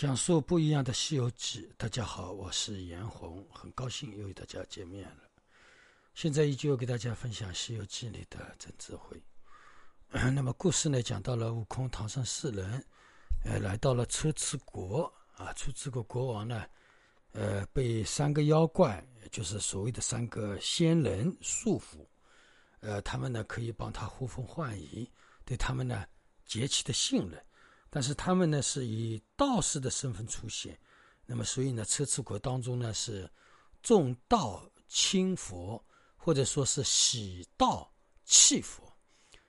讲述不一样的《西游记》。大家好，我是严红，很高兴又与大家见面了。现在依旧给大家分享《西游记》里的真智慧。那么故事呢，讲到了悟空、唐僧四人，呃，来到了车迟国啊。车迟国国王呢，呃，被三个妖怪，就是所谓的三个仙人束缚。呃，他们呢可以帮他呼风唤雨，对他们呢极其的信任。但是他们呢是以道士的身份出现，那么所以呢，车迟国当中呢是重道轻佛，或者说是喜道弃佛。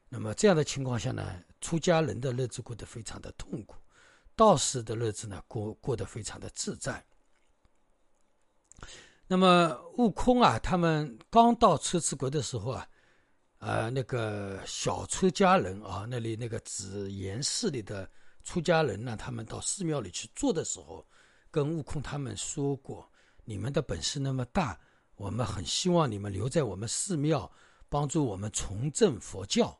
那么这样的情况下呢，出家人的日子过得非常的痛苦，道士的日子呢过过得非常的自在。那么悟空啊，他们刚到车迟国的时候啊，呃，那个小出家人啊，那里那个紫岩寺里的。出家人呢，他们到寺庙里去做的时候，跟悟空他们说过：“你们的本事那么大，我们很希望你们留在我们寺庙，帮助我们重振佛教。”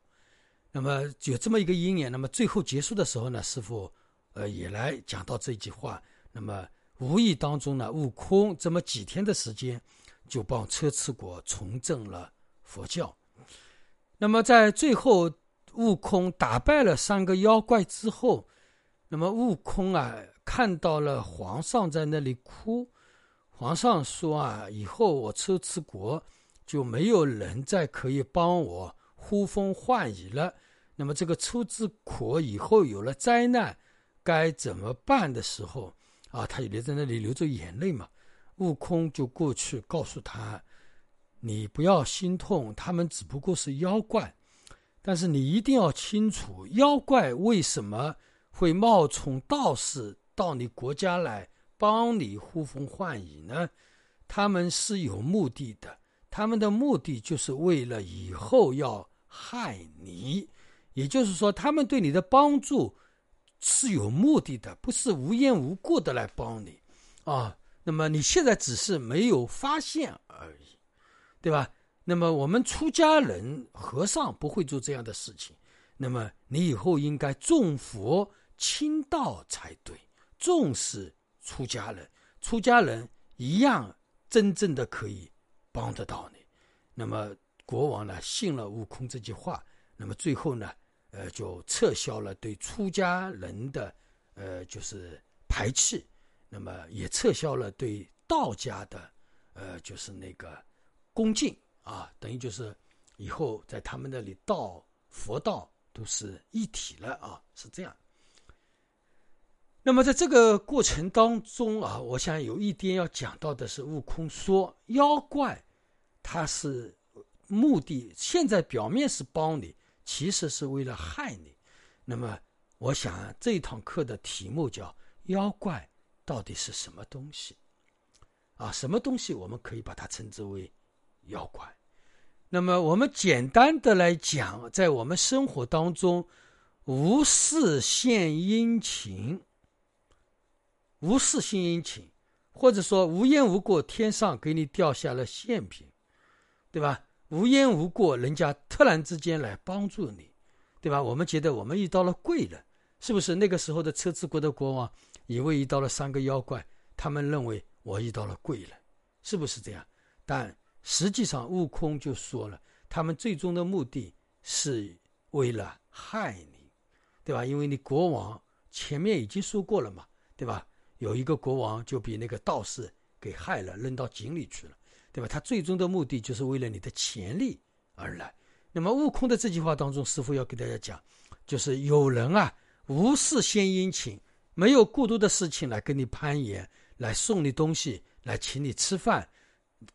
那么有这么一个因缘。那么最后结束的时候呢，师傅呃也来讲到这句话。那么无意当中呢，悟空这么几天的时间，就帮车迟国重振了佛教。那么在最后，悟空打败了三个妖怪之后。那么悟空啊，看到了皇上在那里哭，皇上说啊，以后我车迟国就没有人再可以帮我呼风唤雨了。那么这个车迟国以后有了灾难，该怎么办的时候啊，他也在那里流着眼泪嘛。悟空就过去告诉他：“你不要心痛，他们只不过是妖怪，但是你一定要清楚，妖怪为什么。”会冒充道士到你国家来帮你呼风唤雨呢？他们是有目的的，他们的目的就是为了以后要害你。也就是说，他们对你的帮助是有目的的，不是无缘无故的来帮你啊。那么你现在只是没有发现而已，对吧？那么我们出家人、和尚不会做这样的事情。那么你以后应该重佛。轻道才对，重视出家人，出家人一样真正的可以帮得到你。那么国王呢，信了悟空这句话，那么最后呢，呃，就撤销了对出家人的呃就是排斥，那么也撤销了对道家的呃就是那个恭敬啊，等于就是以后在他们那里道佛道都是一体了啊，是这样。那么在这个过程当中啊，我想有一点要讲到的是，悟空说妖怪，他是目的，现在表面是帮你，其实是为了害你。那么我想这一堂课的题目叫“妖怪到底是什么东西”，啊，什么东西我们可以把它称之为妖怪？那么我们简单的来讲，在我们生活当中，无事献殷勤。无事献殷勤，或者说无缘无故天上给你掉下了馅饼，对吧？无缘无故人家突然之间来帮助你，对吧？我们觉得我们遇到了贵人，是不是？那个时候的车迟国的国王以为遇到了三个妖怪，他们认为我遇到了贵人，是不是这样？但实际上悟空就说了，他们最终的目的是为了害你，对吧？因为你国王前面已经说过了嘛，对吧？有一个国王就被那个道士给害了，扔到井里去了，对吧？他最终的目的就是为了你的潜力而来。那么悟空的这句话当中，师傅要给大家讲，就是有人啊无事献殷勤，没有过多的事情来跟你攀岩，来送你东西，来请你吃饭，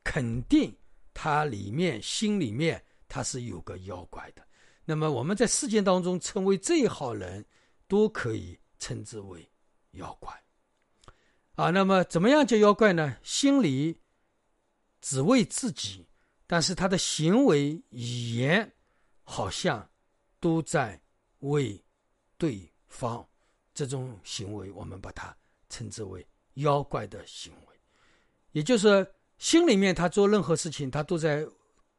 肯定他里面心里面他是有个妖怪的。那么我们在世间当中称为这一号人，都可以称之为妖怪。啊，那么怎么样叫妖怪呢？心里只为自己，但是他的行为语言好像都在为对方。这种行为，我们把它称之为妖怪的行为。也就是心里面他做任何事情，他都在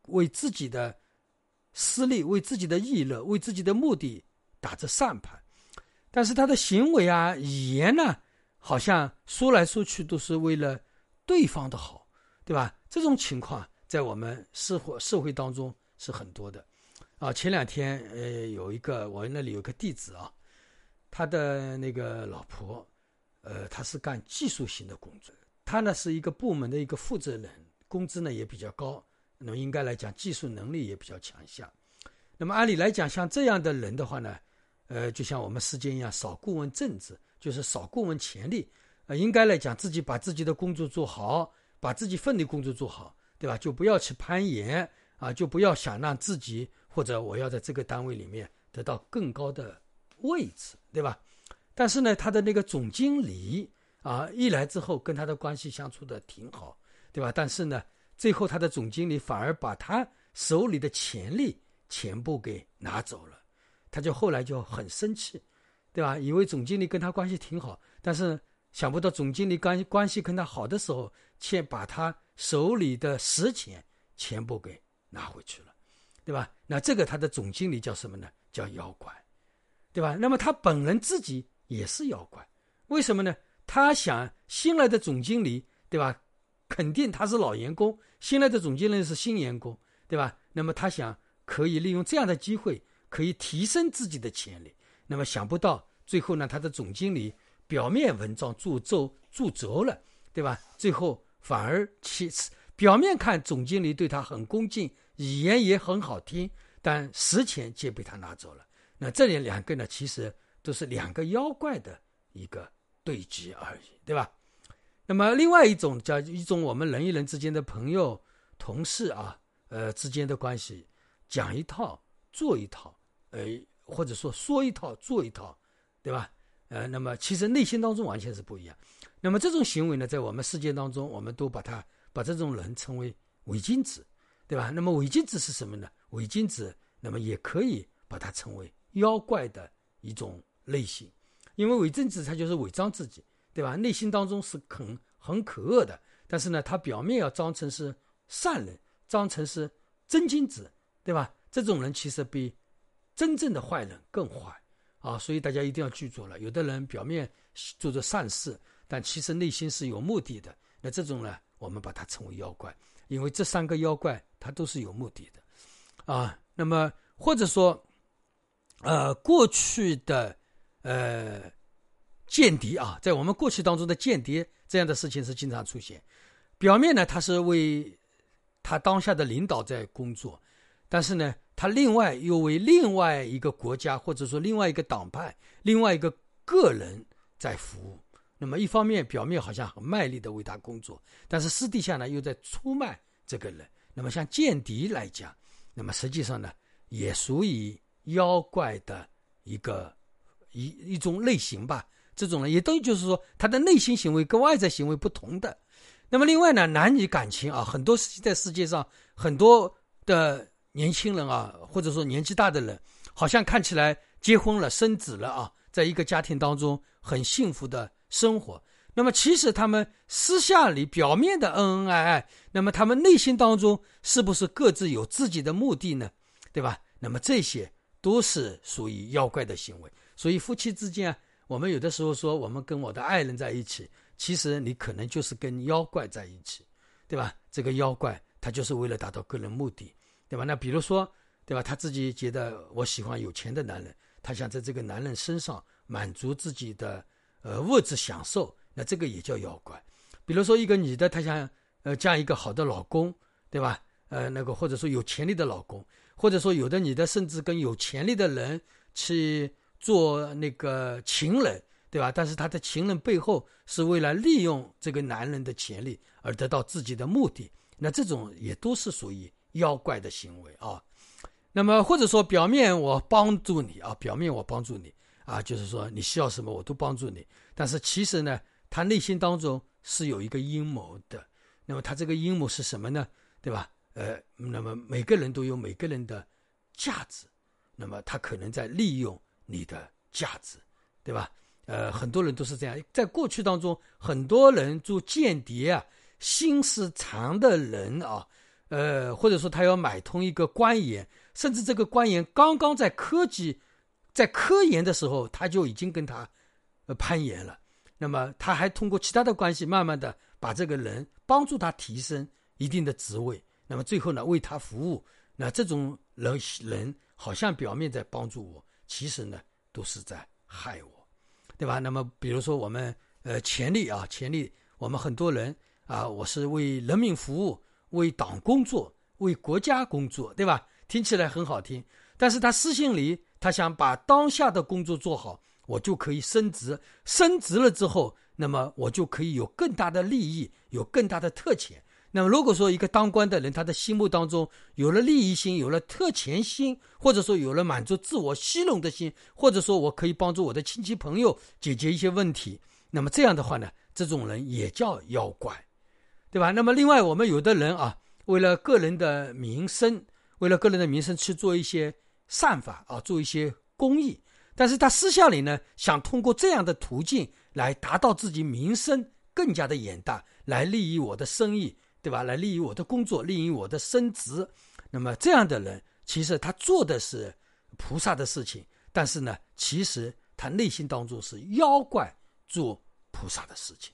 为自己的私利、为自己的意乐、为自己的目的打着算盘，但是他的行为啊、语言呢？好像说来说去都是为了对方的好，对吧？这种情况在我们社会社会当中是很多的。啊，前两天呃，有一个我那里有个弟子啊，他的那个老婆，呃，他是干技术型的工作，他呢是一个部门的一个负责人，工资呢也比较高，那么应该来讲技术能力也比较强项。那么按理来讲，像这样的人的话呢，呃，就像我们世间一样，少过问政治，就是少过问权力，呃，应该来讲自己把自己的工作做好，把自己分内工作做好，对吧？就不要去攀岩啊，就不要想让自己。或者我要在这个单位里面得到更高的位置，对吧？但是呢，他的那个总经理啊，一来之后跟他的关系相处的挺好，对吧？但是呢，最后他的总经理反而把他手里的潜力全部给拿走了，他就后来就很生气，对吧？以为总经理跟他关系挺好，但是想不到总经理关关系跟他好的时候，却把他手里的实钱全部给拿回去了。对吧？那这个他的总经理叫什么呢？叫妖怪，对吧？那么他本人自己也是妖怪，为什么呢？他想新来的总经理，对吧？肯定他是老员工，新来的总经理是新员工，对吧？那么他想可以利用这样的机会，可以提升自己的潜力。那么想不到最后呢，他的总经理表面文章助纣助纣了，对吧？最后反而其次表面看总经理对他很恭敬。语言也很好听，但实钱皆被他拿走了。那这里两个呢，其实都是两个妖怪的一个对局而已，对吧？那么另外一种叫一种我们人与人之间的朋友、同事啊，呃之间的关系，讲一套做一套，呃或者说说一套做一套，对吧？呃，那么其实内心当中完全是不一样。那么这种行为呢，在我们世界当中，我们都把它把这种人称为伪君子。对吧？那么伪君子是什么呢？伪君子，那么也可以把它称为妖怪的一种类型，因为伪君子他就是伪装自己，对吧？内心当中是很很可恶的，但是呢，他表面要装成是善人，装成是真君子，对吧？这种人其实比真正的坏人更坏啊！所以大家一定要记住了，有的人表面做着善事，但其实内心是有目的的，那这种呢，我们把它称为妖怪。因为这三个妖怪，它都是有目的的，啊，那么或者说，呃，过去的呃间谍啊，在我们过去当中的间谍这样的事情是经常出现。表面呢，他是为他当下的领导在工作，但是呢，他另外又为另外一个国家或者说另外一个党派、另外一个个人在服务。那么一方面表面好像很卖力的为他工作，但是私底下呢又在出卖这个人。那么像间谍来讲，那么实际上呢也属于妖怪的一个一一种类型吧。这种呢也等于就是说他的内心行为跟外在行为不同的。那么另外呢男女感情啊，很多在世界上很多的年轻人啊，或者说年纪大的人，好像看起来结婚了生子了啊，在一个家庭当中很幸福的。生活，那么其实他们私下里表面的恩恩爱爱，那么他们内心当中是不是各自有自己的目的呢？对吧？那么这些都是属于妖怪的行为。所以夫妻之间，我们有的时候说我们跟我的爱人在一起，其实你可能就是跟妖怪在一起，对吧？这个妖怪他就是为了达到个人目的，对吧？那比如说，对吧？他自己觉得我喜欢有钱的男人，他想在这个男人身上满足自己的。呃，物质享受，那这个也叫妖怪。比如说，一个女的，她想呃嫁一个好的老公，对吧？呃，那个或者说有潜力的老公，或者说有的女的甚至跟有潜力的人去做那个情人，对吧？但是他的情人背后是为了利用这个男人的潜力而得到自己的目的，那这种也都是属于妖怪的行为啊。那么或者说，表面我帮助你啊，表面我帮助你。啊，就是说你需要什么我都帮助你，但是其实呢，他内心当中是有一个阴谋的。那么他这个阴谋是什么呢？对吧？呃，那么每个人都有每个人的价值，那么他可能在利用你的价值，对吧？呃，很多人都是这样，在过去当中，很多人做间谍啊，心思长的人啊，呃，或者说他要买通一个官员，甚至这个官员刚刚在科技。在科研的时候，他就已经跟他，呃，攀岩了。那么他还通过其他的关系，慢慢的把这个人帮助他提升一定的职位，那么最后呢为他服务。那这种人人好像表面在帮助我，其实呢都是在害我，对吧？那么比如说我们呃潜力啊，潜力，我们很多人啊，我是为人民服务，为党工作，为国家工作，对吧？听起来很好听，但是他私心里他想把当下的工作做好，我就可以升职，升职了之后，那么我就可以有更大的利益，有更大的特权。那么，如果说一个当官的人，他的心目当中有了利益心，有了特权心，或者说有了满足自我虚荣的心，或者说我可以帮助我的亲戚朋友解决一些问题，那么这样的话呢，这种人也叫妖怪，对吧？那么另外，我们有的人啊，为了个人的名声，为了个人的名声去做一些善法啊，做一些公益，但是他私下里呢，想通过这样的途径来达到自己名声更加的远大，来利益我的生意。对吧？来利于我的工作，利于我的升职。那么这样的人，其实他做的是菩萨的事情，但是呢，其实他内心当中是妖怪做菩萨的事情，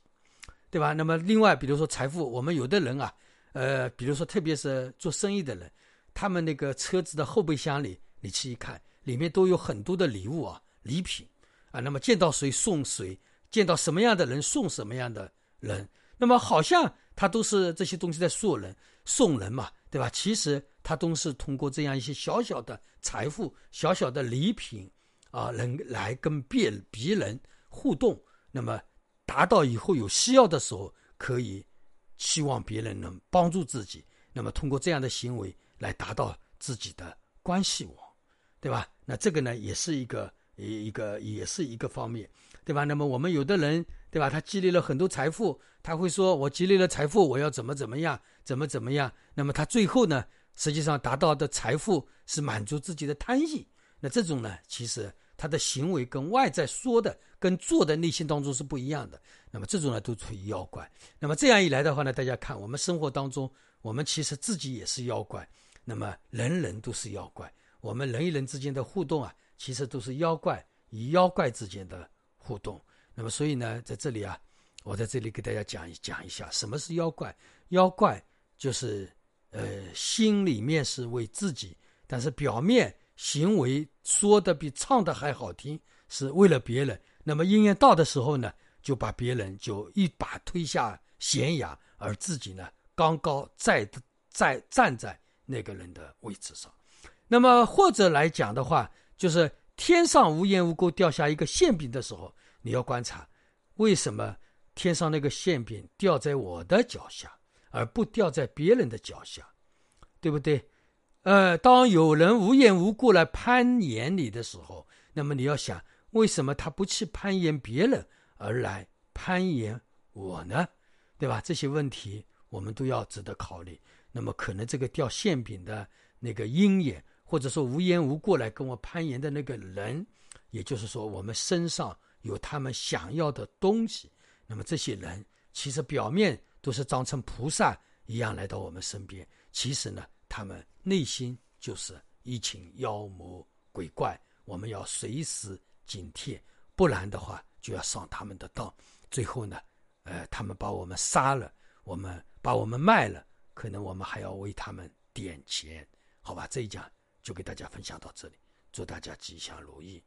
对吧？那么另外，比如说财富，我们有的人啊，呃，比如说特别是做生意的人，他们那个车子的后备箱里，你去一看，里面都有很多的礼物啊，礼品啊。那么见到谁送谁，见到什么样的人送什么样的人，那么好像。他都是这些东西在送人，送人嘛，对吧？其实他都是通过这样一些小小的财富、小小的礼品，啊，能来跟别别人互动，那么达到以后有需要的时候，可以希望别人能帮助自己，那么通过这样的行为来达到自己的关系网，对吧？那这个呢，也是一个一一个也是一个方面，对吧？那么我们有的人。对吧？他积累了很多财富，他会说：“我积累了财富，我要怎么怎么样，怎么怎么样。”那么他最后呢，实际上达到的财富是满足自己的贪欲。那这种呢，其实他的行为跟外在说的、跟做的内心当中是不一样的。那么这种呢，都属于妖怪。那么这样一来的话呢，大家看，我们生活当中，我们其实自己也是妖怪。那么人人都是妖怪，我们人与人之间的互动啊，其实都是妖怪与妖怪之间的互动。那么，所以呢，在这里啊，我在这里给大家讲一讲一下什么是妖怪。妖怪就是，呃，心里面是为自己，但是表面行为说的比唱的还好听，是为了别人。那么音缘到的时候呢，就把别人就一把推下悬崖，而自己呢，刚刚在在站在那个人的位置上。那么或者来讲的话，就是天上无缘无故掉下一个馅饼的时候。你要观察，为什么天上那个馅饼掉在我的脚下，而不掉在别人的脚下，对不对？呃，当有人无缘无故来攀岩你的时候，那么你要想，为什么他不去攀岩别人，而来攀岩我呢？对吧？这些问题我们都要值得考虑。那么，可能这个掉馅饼的那个鹰眼，或者说无缘无故来跟我攀岩的那个人，也就是说，我们身上。有他们想要的东西，那么这些人其实表面都是装成菩萨一样来到我们身边，其实呢，他们内心就是一群妖魔鬼怪，我们要随时警惕，不然的话就要上他们的当。最后呢，呃，他们把我们杀了，我们把我们卖了，可能我们还要为他们点钱，好吧？这一讲就给大家分享到这里，祝大家吉祥如意。